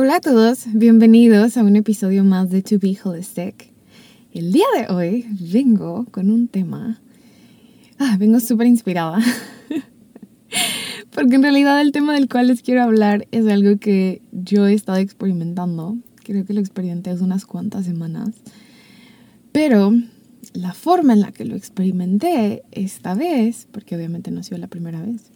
Hola a todos, bienvenidos a un episodio más de To Be Holistic. El día de hoy vengo con un tema. Ah, vengo súper inspirada. Porque en realidad el tema del cual les quiero hablar es algo que yo he estado experimentando. Creo que lo experimenté hace unas cuantas semanas. Pero la forma en la que lo experimenté esta vez, porque obviamente no ha sido la primera vez,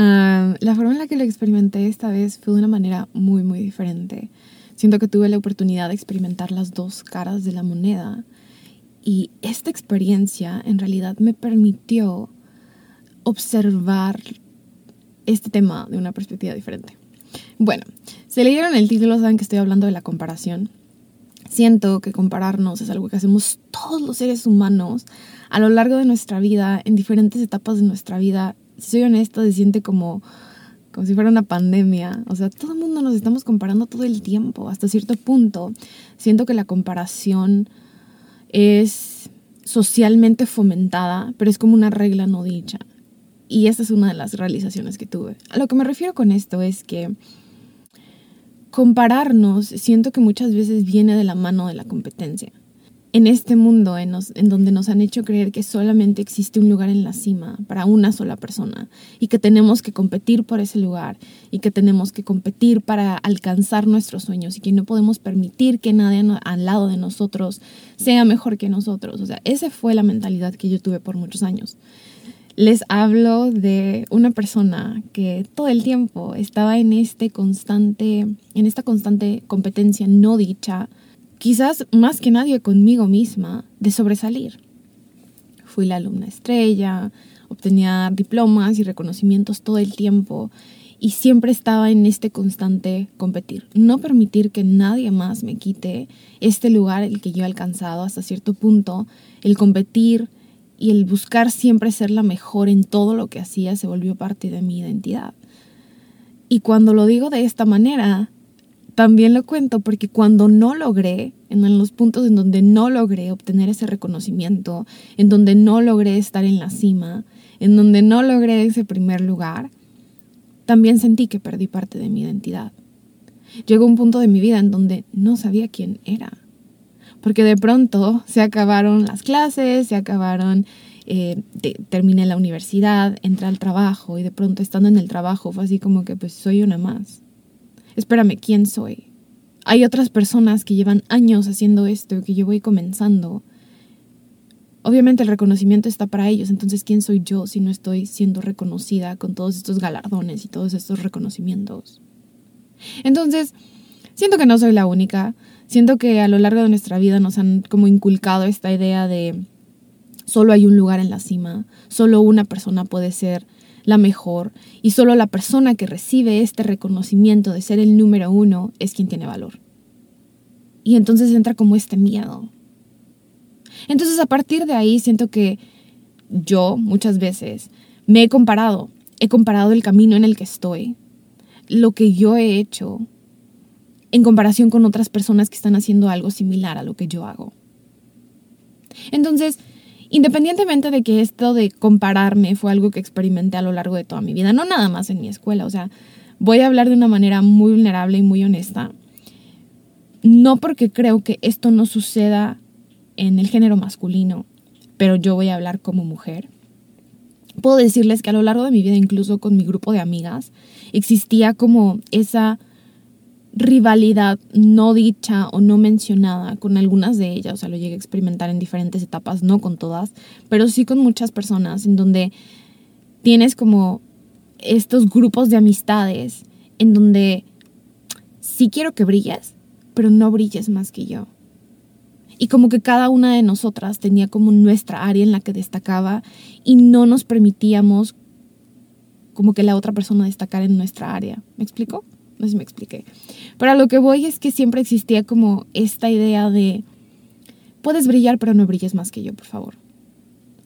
la forma en la que lo experimenté esta vez fue de una manera muy, muy diferente. Siento que tuve la oportunidad de experimentar las dos caras de la moneda y esta experiencia en realidad me permitió observar este tema de una perspectiva diferente. Bueno, si leyeron el título saben que estoy hablando de la comparación. Siento que compararnos es algo que hacemos todos los seres humanos a lo largo de nuestra vida, en diferentes etapas de nuestra vida, soy honesta, se siente como, como si fuera una pandemia. O sea, todo el mundo nos estamos comparando todo el tiempo. Hasta cierto punto, siento que la comparación es socialmente fomentada, pero es como una regla no dicha. Y esta es una de las realizaciones que tuve. A lo que me refiero con esto es que compararnos siento que muchas veces viene de la mano de la competencia en este mundo en, donde nos han hecho creer que solamente existe un lugar en la cima para una sola persona y que tenemos que competir por ese lugar y que tenemos que competir para alcanzar nuestros sueños y que no podemos permitir que nadie al lado de nosotros sea mejor que nosotros. O sea, esa fue la mentalidad que yo tuve por muchos años. Les hablo de una persona que todo el tiempo estaba en este constante, en esta constante competencia no dicha quizás más que nadie conmigo misma, de sobresalir. Fui la alumna estrella, obtenía diplomas y reconocimientos todo el tiempo y siempre estaba en este constante competir. No permitir que nadie más me quite este lugar el que yo he alcanzado hasta cierto punto. El competir y el buscar siempre ser la mejor en todo lo que hacía se volvió parte de mi identidad. Y cuando lo digo de esta manera, también lo cuento porque cuando no logré, en los puntos en donde no logré obtener ese reconocimiento, en donde no logré estar en la cima, en donde no logré ese primer lugar, también sentí que perdí parte de mi identidad. Llegó un punto de mi vida en donde no sabía quién era. Porque de pronto se acabaron las clases, se acabaron, eh, terminé la universidad, entré al trabajo y de pronto estando en el trabajo fue así como que pues soy una más espérame, ¿quién soy? Hay otras personas que llevan años haciendo esto, que yo voy comenzando. Obviamente el reconocimiento está para ellos, entonces ¿quién soy yo si no estoy siendo reconocida con todos estos galardones y todos estos reconocimientos? Entonces, siento que no soy la única, siento que a lo largo de nuestra vida nos han como inculcado esta idea de solo hay un lugar en la cima, solo una persona puede ser la mejor y solo la persona que recibe este reconocimiento de ser el número uno es quien tiene valor. Y entonces entra como este miedo. Entonces a partir de ahí siento que yo muchas veces me he comparado, he comparado el camino en el que estoy, lo que yo he hecho en comparación con otras personas que están haciendo algo similar a lo que yo hago. Entonces, Independientemente de que esto de compararme fue algo que experimenté a lo largo de toda mi vida, no nada más en mi escuela, o sea, voy a hablar de una manera muy vulnerable y muy honesta. No porque creo que esto no suceda en el género masculino, pero yo voy a hablar como mujer. puedo decirles que a lo largo de mi vida, incluso con mi grupo de amigas, existía como esa rivalidad no dicha o no mencionada con algunas de ellas, o sea, lo llegué a experimentar en diferentes etapas, no con todas, pero sí con muchas personas en donde tienes como estos grupos de amistades en donde sí quiero que brilles, pero no brilles más que yo. Y como que cada una de nosotras tenía como nuestra área en la que destacaba y no nos permitíamos como que la otra persona destacara en nuestra área. ¿Me explico? No sé si me expliqué. Pero a lo que voy es que siempre existía como esta idea de, puedes brillar, pero no brilles más que yo, por favor.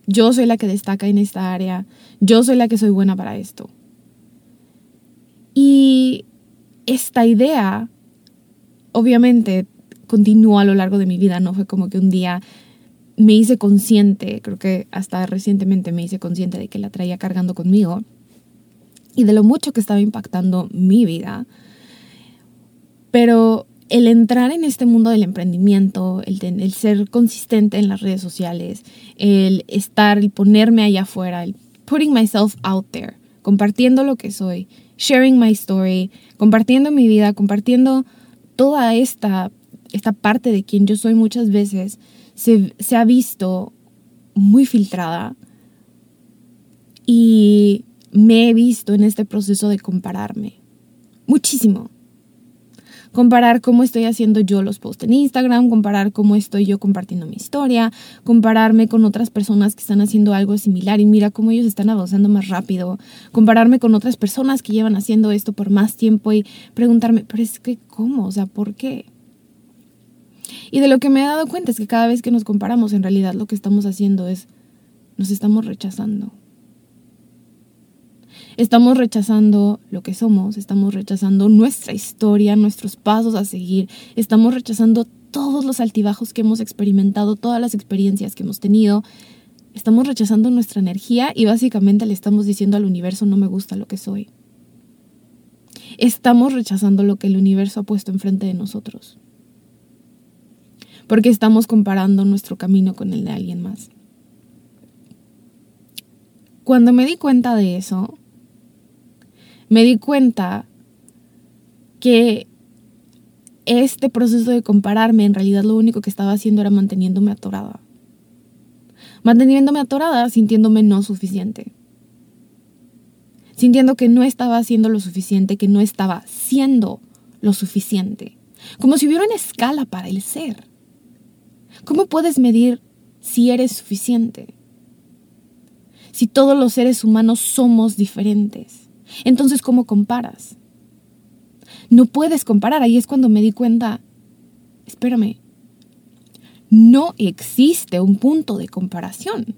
Yo soy la que destaca en esta área, yo soy la que soy buena para esto. Y esta idea, obviamente, continuó a lo largo de mi vida, no fue como que un día me hice consciente, creo que hasta recientemente me hice consciente de que la traía cargando conmigo y de lo mucho que estaba impactando mi vida. Pero el entrar en este mundo del emprendimiento, el, el ser consistente en las redes sociales, el estar, y ponerme allá afuera, el putting myself out there, compartiendo lo que soy, sharing my story, compartiendo mi vida, compartiendo toda esta, esta parte de quien yo soy muchas veces, se, se ha visto muy filtrada y me he visto en este proceso de compararme. Muchísimo. Comparar cómo estoy haciendo yo los posts en Instagram, comparar cómo estoy yo compartiendo mi historia, compararme con otras personas que están haciendo algo similar y mira cómo ellos están avanzando más rápido, compararme con otras personas que llevan haciendo esto por más tiempo y preguntarme, pero es que, ¿cómo? O sea, ¿por qué? Y de lo que me he dado cuenta es que cada vez que nos comparamos, en realidad lo que estamos haciendo es, nos estamos rechazando. Estamos rechazando lo que somos, estamos rechazando nuestra historia, nuestros pasos a seguir, estamos rechazando todos los altibajos que hemos experimentado, todas las experiencias que hemos tenido. Estamos rechazando nuestra energía y básicamente le estamos diciendo al universo no me gusta lo que soy. Estamos rechazando lo que el universo ha puesto enfrente de nosotros. Porque estamos comparando nuestro camino con el de alguien más. Cuando me di cuenta de eso, me di cuenta que este proceso de compararme en realidad lo único que estaba haciendo era manteniéndome atorada. Manteniéndome atorada sintiéndome no suficiente. Sintiendo que no estaba haciendo lo suficiente, que no estaba siendo lo suficiente. Como si hubiera una escala para el ser. ¿Cómo puedes medir si eres suficiente? Si todos los seres humanos somos diferentes. Entonces, ¿cómo comparas? No puedes comparar. Ahí es cuando me di cuenta, espérame, no existe un punto de comparación.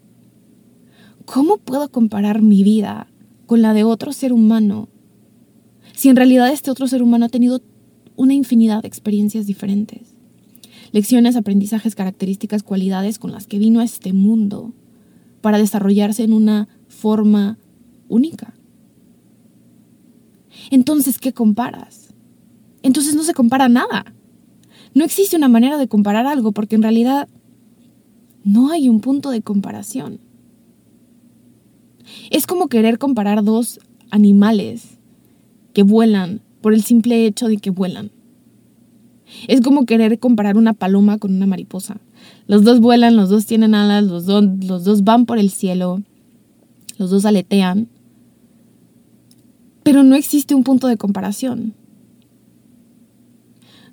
¿Cómo puedo comparar mi vida con la de otro ser humano si en realidad este otro ser humano ha tenido una infinidad de experiencias diferentes? Lecciones, aprendizajes, características, cualidades con las que vino a este mundo para desarrollarse en una forma única. Entonces, ¿qué comparas? Entonces no se compara nada. No existe una manera de comparar algo porque en realidad no hay un punto de comparación. Es como querer comparar dos animales que vuelan por el simple hecho de que vuelan. Es como querer comparar una paloma con una mariposa. Los dos vuelan, los dos tienen alas, los, los dos van por el cielo, los dos aletean, pero no existe un punto de comparación.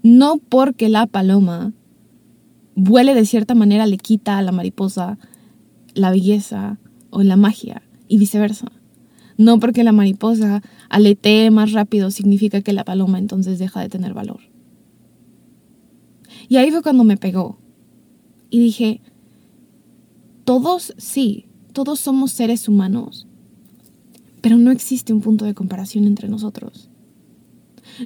No porque la paloma vuele de cierta manera le quita a la mariposa la belleza o la magia y viceversa. No porque la mariposa aletee más rápido significa que la paloma entonces deja de tener valor. Y ahí fue cuando me pegó. Y dije, todos sí, todos somos seres humanos, pero no existe un punto de comparación entre nosotros.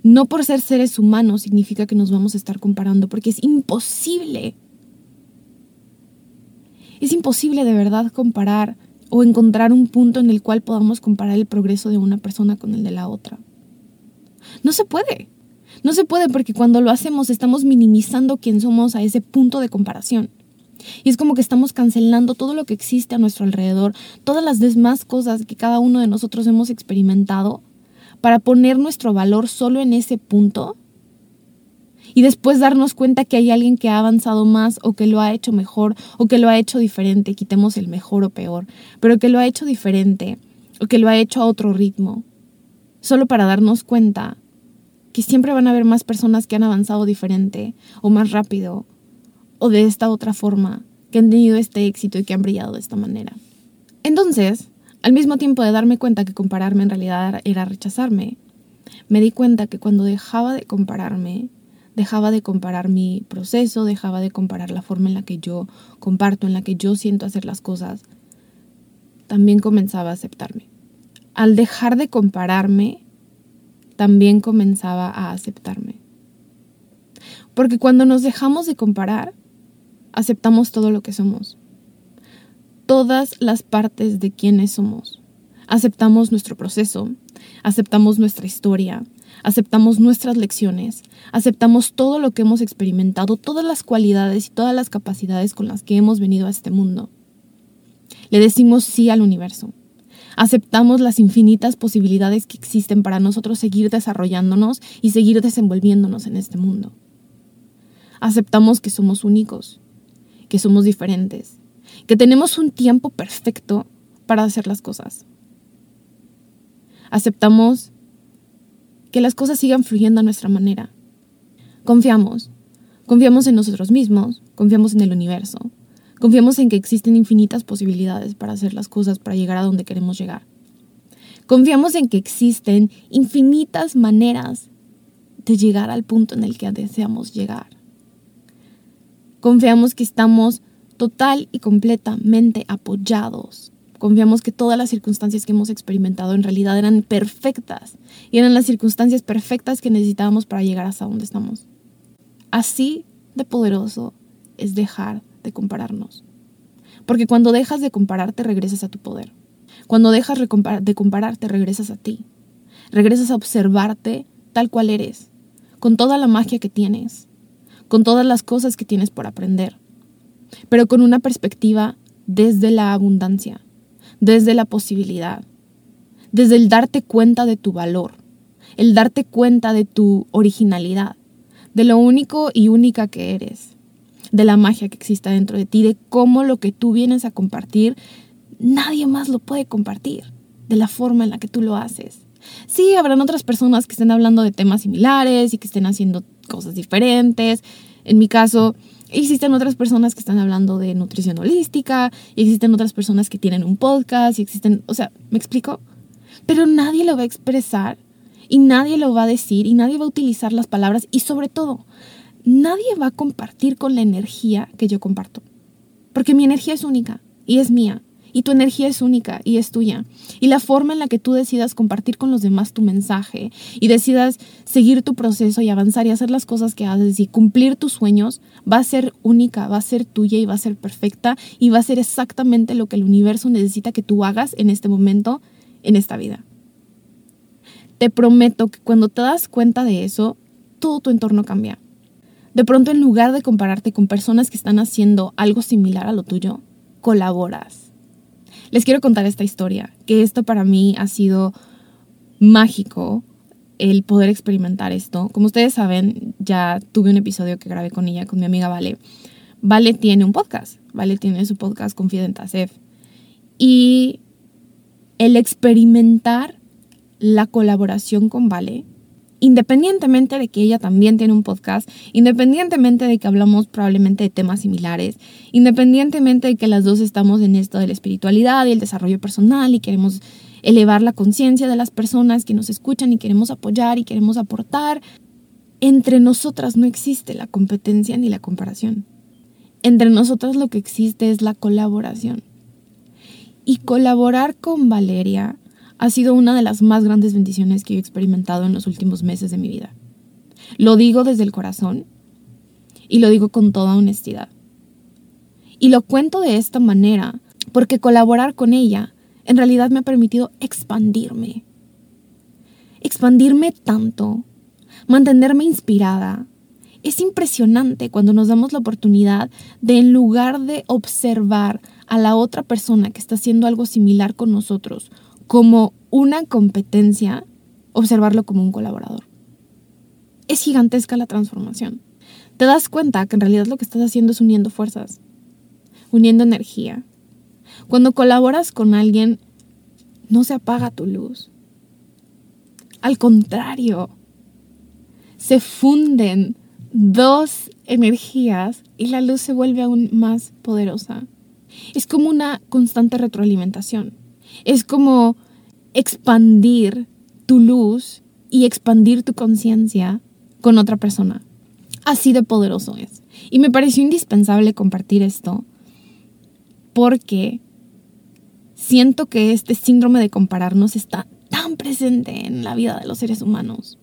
No por ser seres humanos significa que nos vamos a estar comparando, porque es imposible. Es imposible de verdad comparar o encontrar un punto en el cual podamos comparar el progreso de una persona con el de la otra. No se puede. No se puede porque cuando lo hacemos estamos minimizando quién somos a ese punto de comparación. Y es como que estamos cancelando todo lo que existe a nuestro alrededor, todas las demás cosas que cada uno de nosotros hemos experimentado, para poner nuestro valor solo en ese punto y después darnos cuenta que hay alguien que ha avanzado más o que lo ha hecho mejor o que lo ha hecho diferente, quitemos el mejor o peor, pero que lo ha hecho diferente o que lo ha hecho a otro ritmo, solo para darnos cuenta que siempre van a haber más personas que han avanzado diferente o más rápido o de esta otra forma, que han tenido este éxito y que han brillado de esta manera. Entonces, al mismo tiempo de darme cuenta que compararme en realidad era rechazarme, me di cuenta que cuando dejaba de compararme, dejaba de comparar mi proceso, dejaba de comparar la forma en la que yo comparto, en la que yo siento hacer las cosas, también comenzaba a aceptarme. Al dejar de compararme, también comenzaba a aceptarme. Porque cuando nos dejamos de comparar, aceptamos todo lo que somos. Todas las partes de quienes somos. Aceptamos nuestro proceso, aceptamos nuestra historia, aceptamos nuestras lecciones, aceptamos todo lo que hemos experimentado, todas las cualidades y todas las capacidades con las que hemos venido a este mundo. Le decimos sí al universo. Aceptamos las infinitas posibilidades que existen para nosotros seguir desarrollándonos y seguir desenvolviéndonos en este mundo. Aceptamos que somos únicos, que somos diferentes, que tenemos un tiempo perfecto para hacer las cosas. Aceptamos que las cosas sigan fluyendo a nuestra manera. Confiamos. Confiamos en nosotros mismos, confiamos en el universo, confiamos en que existen infinitas posibilidades para hacer las cosas, para llegar a donde queremos llegar. Confiamos en que existen infinitas maneras de llegar al punto en el que deseamos llegar. Confiamos que estamos total y completamente apoyados. Confiamos que todas las circunstancias que hemos experimentado en realidad eran perfectas y eran las circunstancias perfectas que necesitábamos para llegar hasta donde estamos. Así de poderoso es dejar de compararnos. Porque cuando dejas de compararte regresas a tu poder. Cuando dejas de compararte regresas a ti. Regresas a observarte tal cual eres, con toda la magia que tienes, con todas las cosas que tienes por aprender, pero con una perspectiva desde la abundancia, desde la posibilidad, desde el darte cuenta de tu valor, el darte cuenta de tu originalidad, de lo único y única que eres, de la magia que existe dentro de ti, de cómo lo que tú vienes a compartir, nadie más lo puede compartir, de la forma en la que tú lo haces. Sí, habrán otras personas que estén hablando de temas similares y que estén haciendo cosas diferentes. En mi caso, existen otras personas que están hablando de nutrición holística, y existen otras personas que tienen un podcast, y existen, o sea, ¿me explico? Pero nadie lo va a expresar y nadie lo va a decir y nadie va a utilizar las palabras y sobre todo, nadie va a compartir con la energía que yo comparto. Porque mi energía es única y es mía y tu energía es única y es tuya. Y la forma en la que tú decidas compartir con los demás tu mensaje y decidas seguir tu proceso y avanzar y hacer las cosas que haces y cumplir tus sueños va a ser única, va a ser tuya y va a ser perfecta y va a ser exactamente lo que el universo necesita que tú hagas en este momento, en esta vida. Te prometo que cuando te das cuenta de eso, todo tu entorno cambia. De pronto, en lugar de compararte con personas que están haciendo algo similar a lo tuyo, colaboras les quiero contar esta historia, que esto para mí ha sido mágico el poder experimentar esto. Como ustedes saben, ya tuve un episodio que grabé con ella, con mi amiga Vale. Vale tiene un podcast, Vale tiene su podcast Confidenta. Y el experimentar la colaboración con Vale independientemente de que ella también tiene un podcast, independientemente de que hablamos probablemente de temas similares, independientemente de que las dos estamos en esto de la espiritualidad y el desarrollo personal y queremos elevar la conciencia de las personas que nos escuchan y queremos apoyar y queremos aportar, entre nosotras no existe la competencia ni la comparación. Entre nosotras lo que existe es la colaboración. Y colaborar con Valeria ha sido una de las más grandes bendiciones que he experimentado en los últimos meses de mi vida. Lo digo desde el corazón y lo digo con toda honestidad. Y lo cuento de esta manera porque colaborar con ella en realidad me ha permitido expandirme. Expandirme tanto, mantenerme inspirada Es impresionante cuando nos damos la oportunidad de en lugar de observar a la otra persona que está haciendo algo similar con nosotros como una competencia, observarlo como un colaborador. Es gigantesca la transformación. Te das cuenta que en realidad lo que estás haciendo es uniendo fuerzas, uniendo energía. Cuando colaboras con alguien, no se apaga tu luz. Al contrario, se funden dos energías y la luz se vuelve aún más poderosa. Es como una constante retroalimentación. Es como expandir tu luz y expandir tu conciencia con otra persona. Así de poderoso es. Y me pareció indispensable compartir esto porque siento que este síndrome de compararnos está tan presente en la vida de los seres humanos.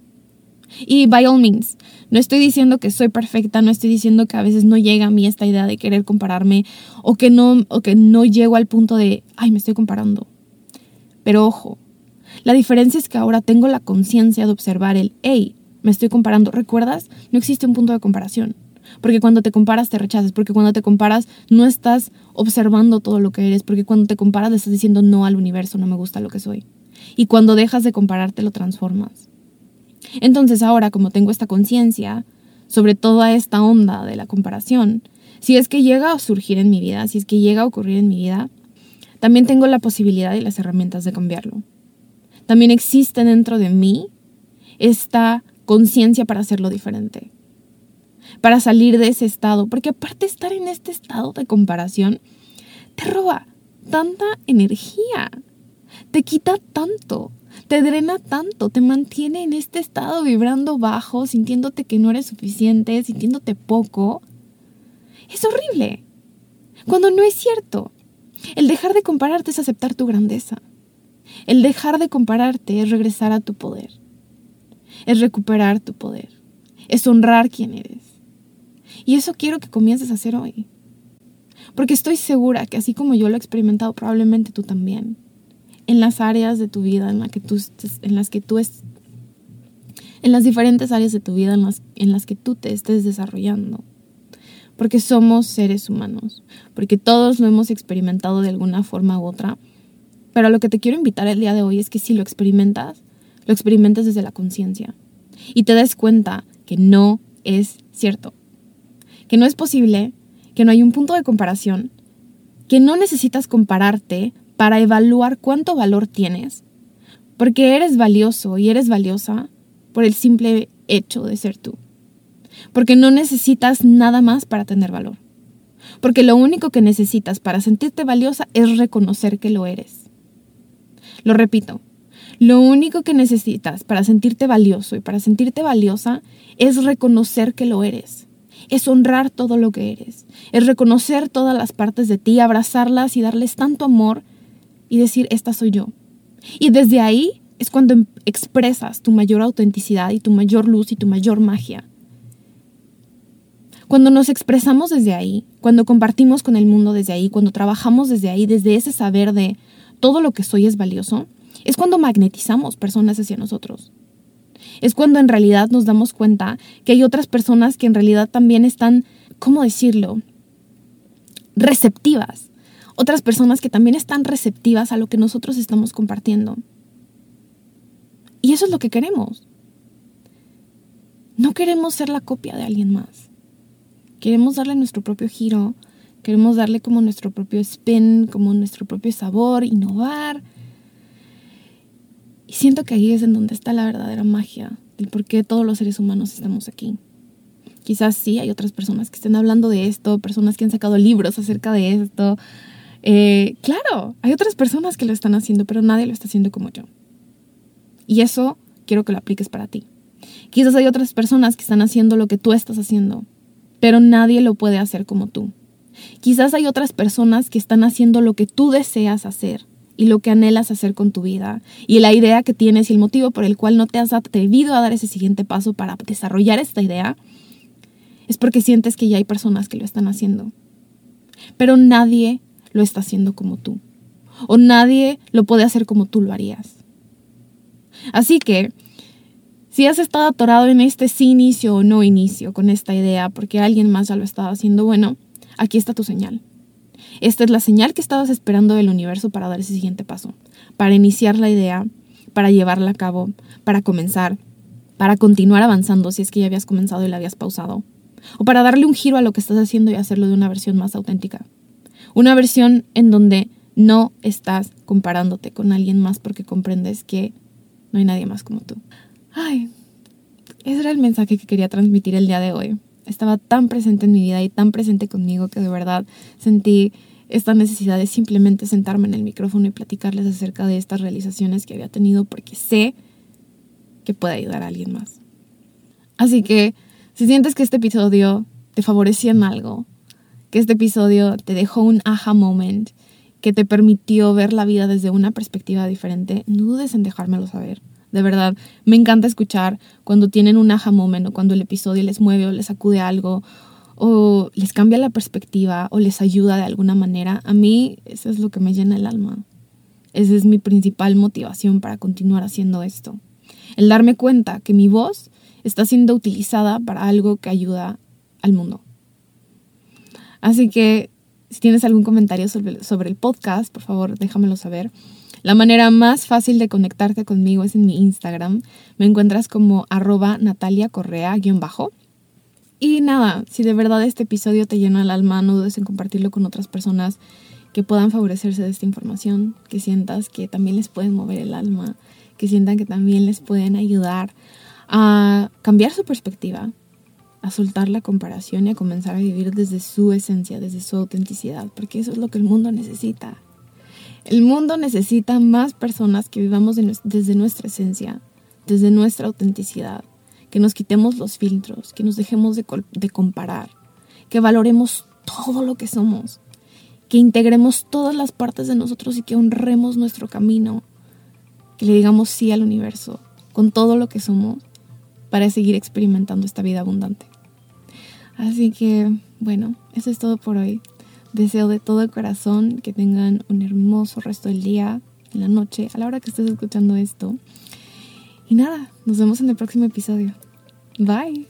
Y by all means, no estoy diciendo que soy perfecta, no estoy diciendo que a veces no llega a mí esta idea de querer compararme o que no, o que no llego al punto de, ay, me estoy comparando. Pero ojo, la diferencia es que ahora tengo la conciencia de observar el, hey, me estoy comparando. ¿Recuerdas? No existe un punto de comparación. Porque cuando te comparas te rechazas, porque cuando te comparas no estás observando todo lo que eres, porque cuando te comparas le estás diciendo no al universo, no me gusta lo que soy. Y cuando dejas de compararte lo transformas. Entonces ahora, como tengo esta conciencia sobre toda esta onda de la comparación, si es que llega a surgir en mi vida, si es que llega a ocurrir en mi vida, también tengo la posibilidad y las herramientas de cambiarlo. También existe dentro de mí esta conciencia para hacerlo diferente, para salir de ese estado, porque aparte estar en este estado de comparación te roba tanta energía, te quita tanto, te drena tanto, te mantiene en este estado vibrando bajo, sintiéndote que no eres suficiente, sintiéndote poco. Es horrible. Cuando no es cierto. El dejar de compararte es aceptar tu grandeza. El dejar de compararte es regresar a tu poder. Es recuperar tu poder. Es honrar quién eres. Y eso quiero que comiences a hacer hoy. Porque estoy segura que así como yo lo he experimentado, probablemente tú también en las áreas de tu vida en, la que tú, en las que tú es, en las diferentes áreas de tu vida en las, en las que tú te estés desarrollando. Porque somos seres humanos, porque todos lo hemos experimentado de alguna forma u otra. Pero lo que te quiero invitar el día de hoy es que si lo experimentas, lo experimentes desde la conciencia y te des cuenta que no es cierto, que no es posible, que no hay un punto de comparación, que no necesitas compararte para evaluar cuánto valor tienes, porque eres valioso y eres valiosa por el simple hecho de ser tú, porque no necesitas nada más para tener valor, porque lo único que necesitas para sentirte valiosa es reconocer que lo eres. Lo repito, lo único que necesitas para sentirte valioso y para sentirte valiosa es reconocer que lo eres. Es honrar todo lo que eres. Es reconocer todas las partes de ti, abrazarlas y darles tanto amor y decir, esta soy yo. Y desde ahí es cuando em, expresas tu mayor autenticidad y tu mayor luz y tu mayor magia. Cuando nos expresamos desde ahí, cuando compartimos con el mundo desde ahí, cuando trabajamos desde ahí, desde ese saber de todo lo que soy es valioso, es cuando magnetizamos personas hacia nosotros. Es cuando en realidad nos damos cuenta que hay otras personas que en realidad también están, ¿cómo decirlo?, receptivas otras personas que también están receptivas a lo que nosotros estamos compartiendo. Y eso es lo que queremos. No queremos ser la copia de alguien más. Queremos darle nuestro propio giro, queremos darle como nuestro propio spin, como nuestro propio sabor, innovar. Y siento que ahí es en donde está la verdadera magia del por qué todos los seres humanos estamos aquí. Quizás sí hay otras personas que estén hablando de esto, personas que han sacado libros acerca de esto, eh, claro, hay otras personas que lo están haciendo, pero nadie lo está haciendo como yo. Y eso quiero que lo apliques para ti. Quizás hay otras personas que están haciendo lo que tú estás haciendo, pero nadie lo puede hacer como tú. Quizás hay otras personas que están haciendo lo que tú deseas hacer y lo que anhelas hacer con tu vida y la idea que tienes y el motivo por el cual no te has atrevido a dar ese siguiente paso para desarrollar esta idea es porque sientes que ya hay personas que lo están haciendo. Pero nadie lo está haciendo como tú. O nadie lo puede hacer como tú lo harías. Así que, Si has estado atorado en este sí inicio o no inicio con esta idea porque alguien más ya lo estaba haciendo, bueno, aquí está tu señal. Esta es la señal que estabas esperando del universo para dar ese siguiente paso, para iniciar la idea, para llevarla a cabo, para comenzar, para continuar avanzando si es que ya habías comenzado y la habías pausado, o para darle un giro a lo que estás haciendo y hacerlo de una versión más auténtica. Una versión en donde no estás comparándote con alguien más porque comprendes que no hay nadie más como tú. Ay, ese era el mensaje que quería transmitir el día de hoy. Estaba tan presente en mi vida y tan presente conmigo que de verdad sentí esta necesidad de simplemente sentarme en el micrófono y platicarles acerca de estas realizaciones que había tenido porque sé que puede ayudar a alguien más. Así que si sientes que este episodio te favoreció en algo, que este episodio te dejó un aha moment, que te permitió ver la vida desde una perspectiva diferente, no dudes en dejármelo saber. De verdad, me encanta escuchar cuando tienen un aha moment o cuando el episodio les mueve o les sacude algo o les cambia la perspectiva o les ayuda de alguna manera. A mí eso es lo que me llena el alma. Esa es mi principal motivación para continuar haciendo esto. El darme cuenta que mi voz está siendo utilizada para algo que ayuda al mundo. Así que si tienes algún comentario sobre, sobre el podcast, por favor déjamelo saber. La manera más fácil de conectarte conmigo es en mi Instagram. Me encuentras como arroba Natalia Correa-bajo. Y nada, si de verdad este episodio te llena el alma, no dudes en compartirlo con otras personas que puedan favorecerse de esta información, que sientas que también les pueden mover el alma, que sientan que también les pueden ayudar a cambiar su perspectiva, a soltar la comparación y a comenzar a vivir desde su esencia, desde su autenticidad, porque eso es lo que el mundo necesita. El mundo necesita más personas que vivamos desde nuestra esencia, desde nuestra autenticidad, que nos quitemos los filtros, que nos dejemos de, de comparar, que valoremos todo lo que somos, que integremos todas las partes de nosotros y que honremos nuestro camino, que le digamos sí al universo con todo lo que somos para seguir experimentando esta vida abundante. Así que, bueno, eso es todo por hoy. Deseo de todo corazón que tengan un hermoso resto del día, en la noche, a la hora que estés escuchando esto. Y nada, nos vemos en el próximo episodio. Bye.